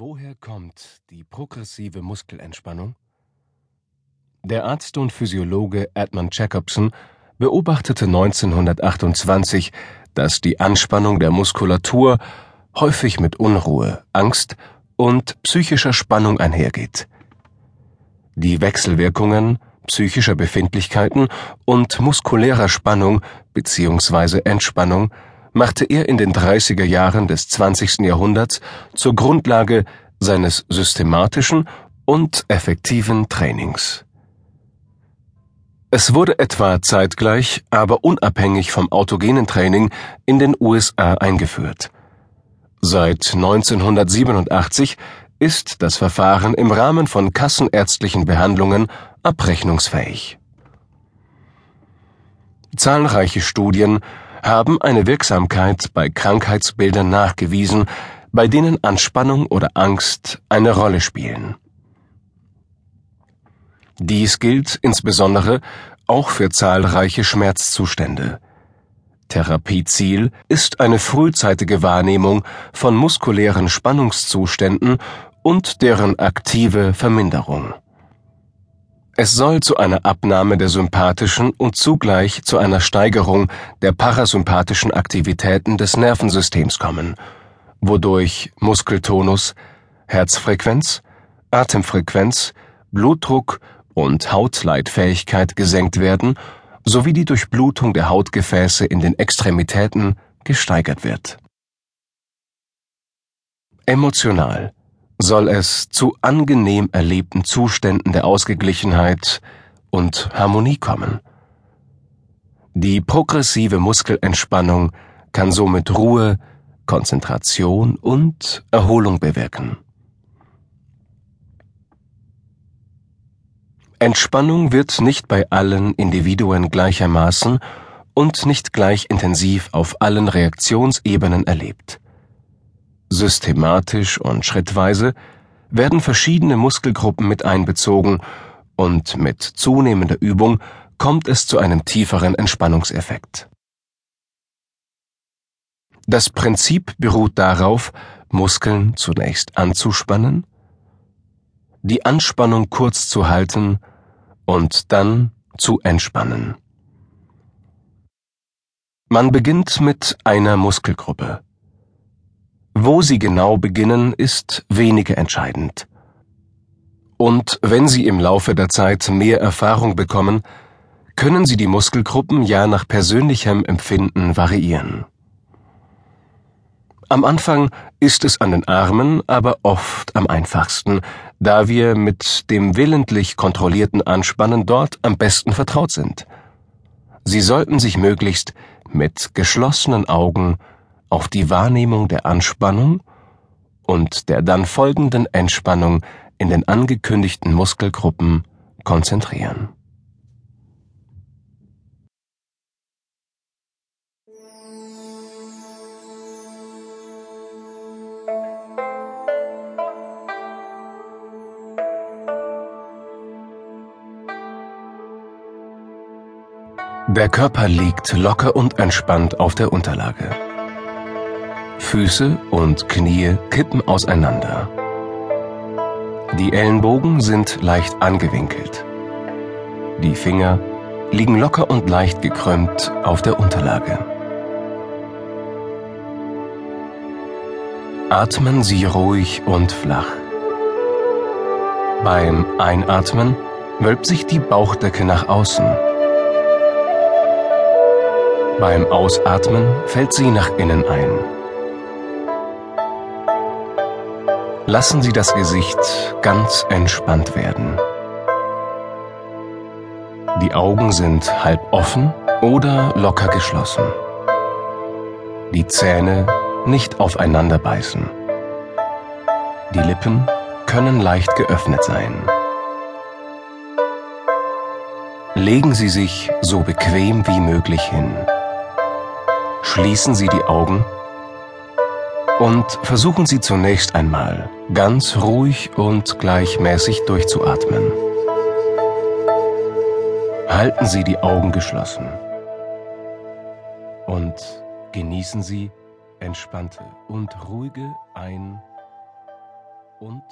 Woher kommt die progressive Muskelentspannung? Der Arzt und Physiologe Edmund Jacobson beobachtete 1928, dass die Anspannung der Muskulatur häufig mit Unruhe, Angst und psychischer Spannung einhergeht. Die Wechselwirkungen psychischer Befindlichkeiten und muskulärer Spannung bzw. Entspannung machte er in den 30er Jahren des 20. Jahrhunderts zur Grundlage seines systematischen und effektiven Trainings. Es wurde etwa zeitgleich, aber unabhängig vom autogenen Training in den USA eingeführt. Seit 1987 ist das Verfahren im Rahmen von kassenärztlichen Behandlungen abrechnungsfähig. Zahlreiche Studien haben eine Wirksamkeit bei Krankheitsbildern nachgewiesen, bei denen Anspannung oder Angst eine Rolle spielen. Dies gilt insbesondere auch für zahlreiche Schmerzzustände. Therapieziel ist eine frühzeitige Wahrnehmung von muskulären Spannungszuständen und deren aktive Verminderung. Es soll zu einer Abnahme der sympathischen und zugleich zu einer Steigerung der parasympathischen Aktivitäten des Nervensystems kommen, wodurch Muskeltonus, Herzfrequenz, Atemfrequenz, Blutdruck und Hautleitfähigkeit gesenkt werden sowie die Durchblutung der Hautgefäße in den Extremitäten gesteigert wird. Emotional soll es zu angenehm erlebten Zuständen der Ausgeglichenheit und Harmonie kommen. Die progressive Muskelentspannung kann somit Ruhe, Konzentration und Erholung bewirken. Entspannung wird nicht bei allen Individuen gleichermaßen und nicht gleich intensiv auf allen Reaktionsebenen erlebt. Systematisch und schrittweise werden verschiedene Muskelgruppen mit einbezogen und mit zunehmender Übung kommt es zu einem tieferen Entspannungseffekt. Das Prinzip beruht darauf, Muskeln zunächst anzuspannen, die Anspannung kurz zu halten und dann zu entspannen. Man beginnt mit einer Muskelgruppe. Wo Sie genau beginnen, ist weniger entscheidend. Und wenn Sie im Laufe der Zeit mehr Erfahrung bekommen, können Sie die Muskelgruppen ja nach persönlichem Empfinden variieren. Am Anfang ist es an den Armen aber oft am einfachsten, da wir mit dem willentlich kontrollierten Anspannen dort am besten vertraut sind. Sie sollten sich möglichst mit geschlossenen Augen auf die Wahrnehmung der Anspannung und der dann folgenden Entspannung in den angekündigten Muskelgruppen konzentrieren. Der Körper liegt locker und entspannt auf der Unterlage. Füße und Knie kippen auseinander. Die Ellenbogen sind leicht angewinkelt. Die Finger liegen locker und leicht gekrümmt auf der Unterlage. Atmen Sie ruhig und flach. Beim Einatmen wölbt sich die Bauchdecke nach außen. Beim Ausatmen fällt sie nach innen ein. Lassen Sie das Gesicht ganz entspannt werden. Die Augen sind halb offen oder locker geschlossen. Die Zähne nicht aufeinander beißen. Die Lippen können leicht geöffnet sein. Legen Sie sich so bequem wie möglich hin. Schließen Sie die Augen und versuchen Sie zunächst einmal ganz ruhig und gleichmäßig durchzuatmen. Halten Sie die Augen geschlossen und genießen Sie entspannte und ruhige Ein- und